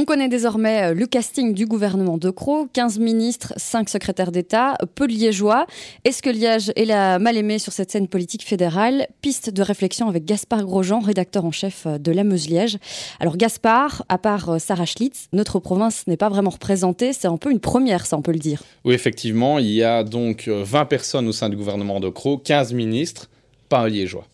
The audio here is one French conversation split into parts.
On connaît désormais euh, le casting du gouvernement de Crau, 15 ministres, 5 secrétaires d'État, peu de liégeois. Est-ce que Liège est la mal aimée sur cette scène politique fédérale? Piste de réflexion avec Gaspard Grosjean, rédacteur en chef euh, de la Meuse-Liège. Alors Gaspard, à part euh, Sarah Schlitz, notre province n'est pas vraiment représentée, c'est un peu une première, ça on peut le dire. Oui, effectivement, il y a donc 20 personnes au sein du gouvernement de Crau, 15 ministres, pas un liégeois.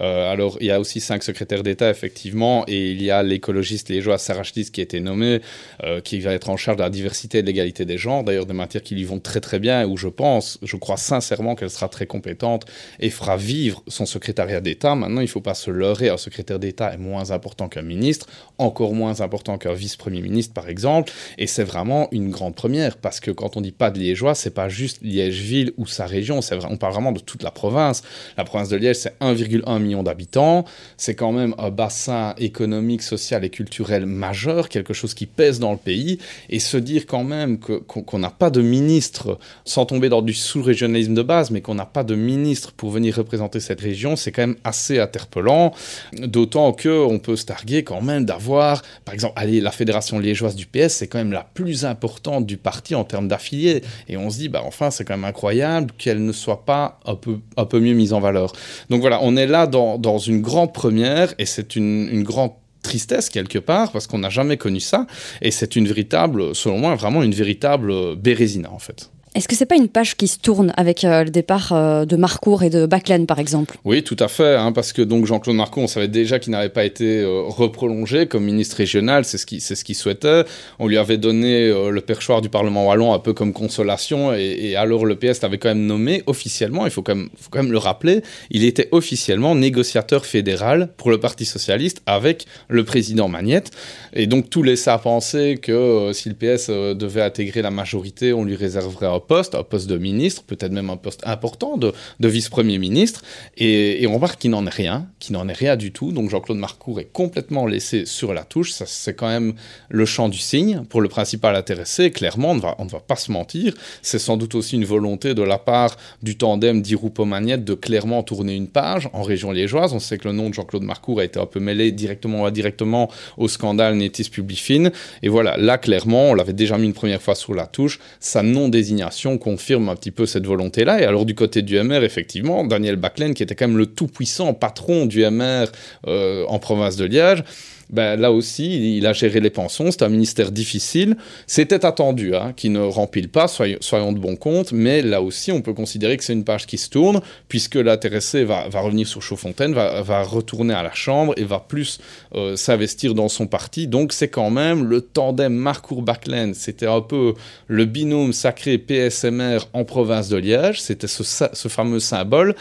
Euh, alors, il y a aussi cinq secrétaires d'État, effectivement, et il y a l'écologiste liégeois Sarah Schlitz qui a été nommé, euh, qui va être en charge de la diversité et de l'égalité des genres, d'ailleurs des matières qui lui vont très très bien, où je pense, je crois sincèrement qu'elle sera très compétente et fera vivre son secrétariat d'État. Maintenant, il ne faut pas se leurrer, un secrétaire d'État est moins important qu'un ministre, encore moins important qu'un vice-premier ministre, par exemple, et c'est vraiment une grande première, parce que quand on dit pas de liégeois, c'est pas juste Liège-Ville ou sa région, on parle vraiment de toute la province. La province de Liège, c'est 1,1 millions d'habitants. C'est quand même un bassin économique, social et culturel majeur, quelque chose qui pèse dans le pays. Et se dire quand même qu'on n'a pas de ministre, sans tomber dans du sous-régionalisme de base, mais qu'on n'a pas de ministre pour venir représenter cette région, c'est quand même assez interpellant. D'autant qu'on peut se targuer quand même d'avoir, par exemple, allez, la fédération liégeoise du PS, c'est quand même la plus importante du parti en termes d'affiliés. Et on se dit, bah enfin, c'est quand même incroyable qu'elle ne soit pas un peu, un peu mieux mise en valeur. Donc voilà, on est là dans, une grande première et c'est une, une grande tristesse quelque part parce qu'on n'a jamais connu ça et c'est une véritable, selon moi, vraiment une véritable bérésina en fait. Est-ce que c'est pas une page qui se tourne avec euh, le départ euh, de Marcourt et de Baclen, par exemple? Oui, tout à fait, hein, parce que donc Jean-Claude Marcourt, on savait déjà qu'il n'avait pas été euh, reprolongé comme ministre régional, c'est ce qu'il souhaitait. On lui avait donné le perchoir du Parlement wallon un peu comme consolation, et, alors le PS l'avait quand même nommé officiellement, il faut quand, même, faut quand même le rappeler, il était officiellement négociateur fédéral pour le Parti Socialiste avec le président Magnette, et donc tout laissait à penser que si le PS devait intégrer la majorité, on lui réserverait un poste, un poste de ministre, peut-être même un poste important de, vice-premier ministre. Et, on remarque qu'il n'en est rien, qu'il n'en est rien du tout. Donc Jean-Claude Marcourt est complètement laissé sur la touche. Ça, c'est quand même le champ du signe pour le principal intéressé. Clairement, on ne va, pas se mentir. C'est sans doute aussi une volonté de la part du tandem d'Iroupo-Magnette de clairement tourner une page en région liégeoise. On sait que le nom de Jean-Claude Marcourt a été un peu mêlé directement ou indirectement au scandale Netis Publifine. Et voilà, là, clairement, on l'avait déjà mis une première fois sur la touche. Sa non-désignation confirme un petit peu cette volonté-là. Et alors du côté du MR, effectivement, Daniel Baclen, qui était quand même le tout-puissant patron du MR euh, en province de Liège, ben, là aussi, il a géré les pensions. C'est un ministère difficile. C'était attendu hein, qu'il ne rempile pas, soyons, de bon compte. Mais là aussi, on peut considérer que c'est une page qui se tourne, puisque l'intéressé va, va, revenir sur Chaudfontaine, va, va, retourner à la Chambre et va plus euh, s'investir dans son parti. Donc, c'est quand même le tandem Marcourt-Baclen. C'était un peu le binôme sacré PSMR en province de Liège. C'était ce, ce fameux symbole.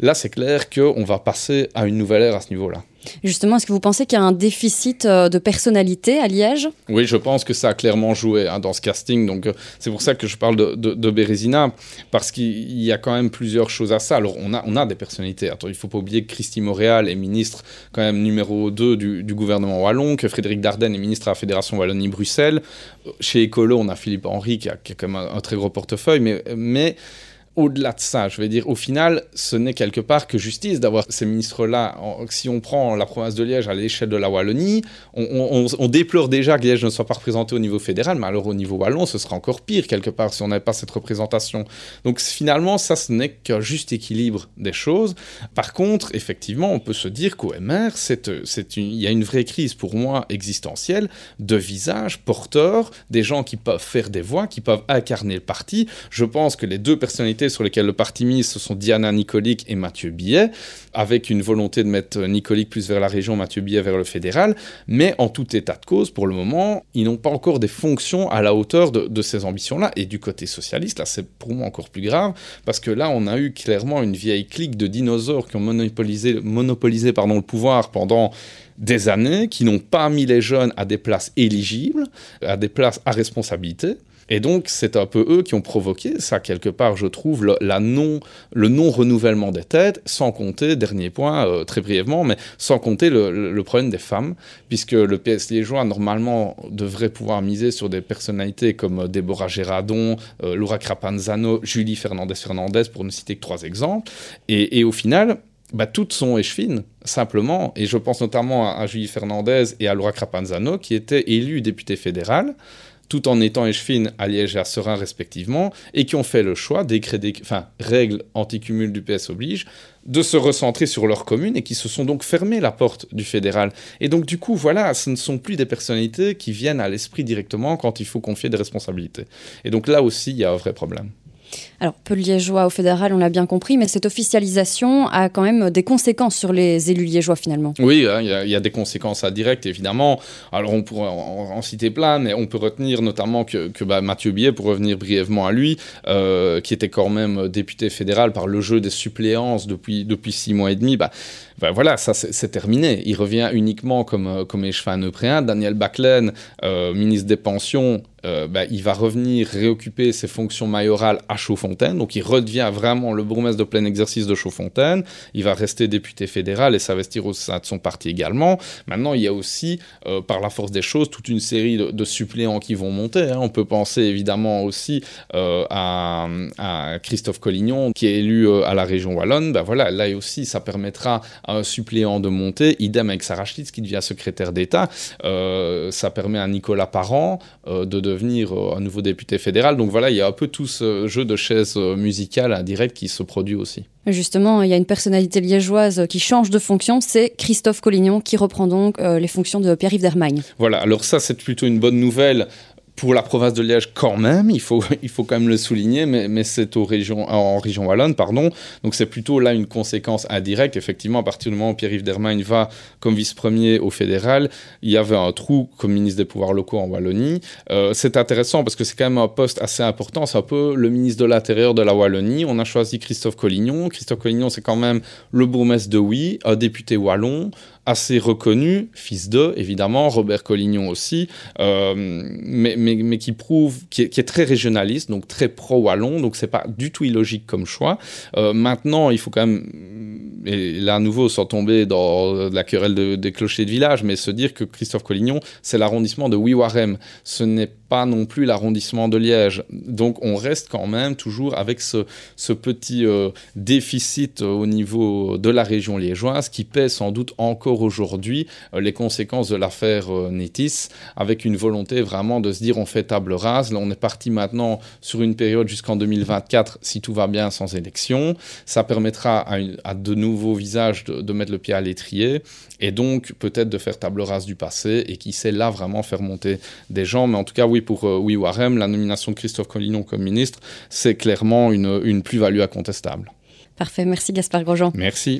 Là, c'est clair qu'on va passer à une nouvelle ère à ce niveau-là. Justement, est-ce que vous pensez qu'il y a un déficit euh, de personnalité à Liège? Oui, je pense que ça a clairement joué hein, dans ce casting. Donc, euh, c'est pour ça que je parle de, de, Bérésina, parce qu'il y a quand même plusieurs choses à ça. Alors, on a, on a des personnalités. il ne faut pas oublier que Christy Montréal est ministre quand même numéro 2 du, gouvernement wallon, que Frédéric Dardenne est ministre à la Fédération Wallonie-Bruxelles. Euh, chez Écolo, on a Philippe Henry qui a, qui a quand même un, un, très gros portefeuille, mais... mais au-delà de ça. Je vais dire, au final, ce n'est quelque part que justice d'avoir ces ministres-là. Si on prend la province de Liège à l'échelle de la Wallonie, on, déplore déjà que Liège ne soit pas représenté au niveau fédéral, mais alors au niveau wallon, ce serait encore pire quelque part si on n'avait pas cette représentation. Donc finalement, ça, ce n'est qu'un juste équilibre des choses. Par contre, effectivement, on peut se dire qu'au MR, il y a une vraie crise pour moi existentielle de visages porteurs, des gens qui peuvent faire des voix, qui peuvent incarner le parti. Je pense que les deux personnalités sur lesquels le parti mise, ce sont Diana Nicolic et Mathieu Billet, avec une volonté de mettre Nicolic plus vers la région, Mathieu Billet vers le fédéral. Mais en tout état de cause, pour le moment, ils n'ont pas encore des fonctions à la hauteur de, ces ambitions-là. Et du côté socialiste, là, c'est pour moi encore plus grave, parce que là, on a eu clairement une vieille clique de dinosaures qui ont monopolisé, monopolisé pardon, le pouvoir pendant des années, qui n'ont pas mis les jeunes à des places éligibles, à des places à responsabilité. Et donc, c'est un peu eux qui ont provoqué ça, quelque part, je trouve, le, la non, le non-renouvellement des têtes, sans compter, dernier point, euh, très brièvement, mais sans compter le, problème des femmes, puisque le PS liégeois, normalement, devrait pouvoir miser sur des personnalités comme euh, Déborah Gérardon, euh, Laura Crapanzano, Julie Fernandez-Fernandez, pour ne citer que trois exemples. Et, au final, bah, toutes sont échevines, simplement. Et je pense notamment à, Julie Fernandez et à Laura Crapanzano, qui étaient élus députés fédérales, tout en étant échevines à Liège et à Serein respectivement, et qui ont fait le choix, décret, enfin, règles anti-cumul du PS oblige, de se recentrer sur leur commune et qui se sont donc fermés la porte du fédéral. Et donc du coup, voilà, ce ne sont plus des personnalités qui viennent à l'esprit directement quand il faut confier des responsabilités. Et donc là aussi, il y a un vrai problème. Alors, peu liégeois au fédéral, on l'a bien compris, mais cette officialisation a quand même des conséquences sur les élus liégeois finalement. Oui, hein, il y, a des conséquences indirectes évidemment. Alors, on pourrait en, citer plein, mais on peut retenir notamment que, bah, Mathieu Biet, pour revenir brièvement à lui, euh, qui était quand même député fédéral par le jeu des suppléances depuis, depuis six mois et demi, bah, bah voilà, ça c'est terminé. Il revient uniquement comme, comme échevin. Daniel Baclen, euh, ministre des Pensions, euh, bah, il va revenir réoccuper ses fonctions mayorales à Chaudfontaine. Donc il redevient vraiment le bourgmestre de plein exercice de Chaudfontaine. Il va rester député fédéral et s'investir au sein de son parti également. Maintenant, il y a aussi, euh, par la force des choses, toute une série de, suppléants qui vont monter. Hein. On peut penser évidemment aussi euh, à, Christophe Collignon, qui est élu à la région Wallonne. Ben voilà, là aussi, ça permettra à un suppléant de monter. Idem avec Sarah Schlitz, qui devient secrétaire d'État. ça permet à Nicolas Parent de devenir euh, un nouveau député fédéral. Donc voilà, il y a un peu tout ce jeu de chaises euh, musicales indirectes qui se produit aussi. Justement, il y a une personnalité liégeoise qui change de fonction, c'est Christophe Collignon qui reprend donc euh, les fonctions de Pierre-Yves Dermagne. Voilà, alors ça c'est plutôt une bonne nouvelle pour la province de Liège quand même, il faut, il faut quand même le souligner, mais, c'est en région wallonne, pardon. Donc c'est plutôt là une conséquence indirecte. Effectivement, à partir du moment où Pierre-Yves Dermagne va comme vice-premier au fédéral, il y avait un trou comme ministre des pouvoirs locaux en Wallonie. Euh, c'est intéressant parce que c'est quand même un poste assez important. C'est un peu le ministre de l'Intérieur de la Wallonie. On a choisi Christophe Collignon. Christophe Collignon, c'est quand même le bourgmestre de Oui, un député wallon, assez reconnu, fils de, évidemment, Robert Collignon aussi, euh, mais, mais, mais, qui prouve, qui est, très régionaliste, donc très pro-wallon, donc c'est pas du tout illogique comme choix. Euh, maintenant, il faut quand même, et là à nouveau, sans tomber dans la querelle des clochers de village, mais se dire que Christophe Collignon, c'est l'arrondissement de Wiwarem. Ce n'est pas non plus l'arrondissement de Liège. Donc on reste quand même toujours avec ce, ce petit euh, déficit au niveau de la région liégeoise qui pèse sans doute encore aujourd'hui euh, les conséquences de l'affaire euh, Nétis, avec une volonté vraiment de se dire on fait table rase. Là, on est parti maintenant sur une période jusqu'en 2024, si tout va bien, sans élection. Ça permettra à, de nouveaux visages de, mettre le pied à l'étrier et donc peut-être de faire table rase du passé et qui sait là vraiment faire monter des gens. Mais en tout cas, oui, pour euh, oui Warem, la nomination de Christophe Collignon comme ministre, c'est clairement une, une plus-value incontestable. Parfait, merci Gaspard Grosjean. Merci.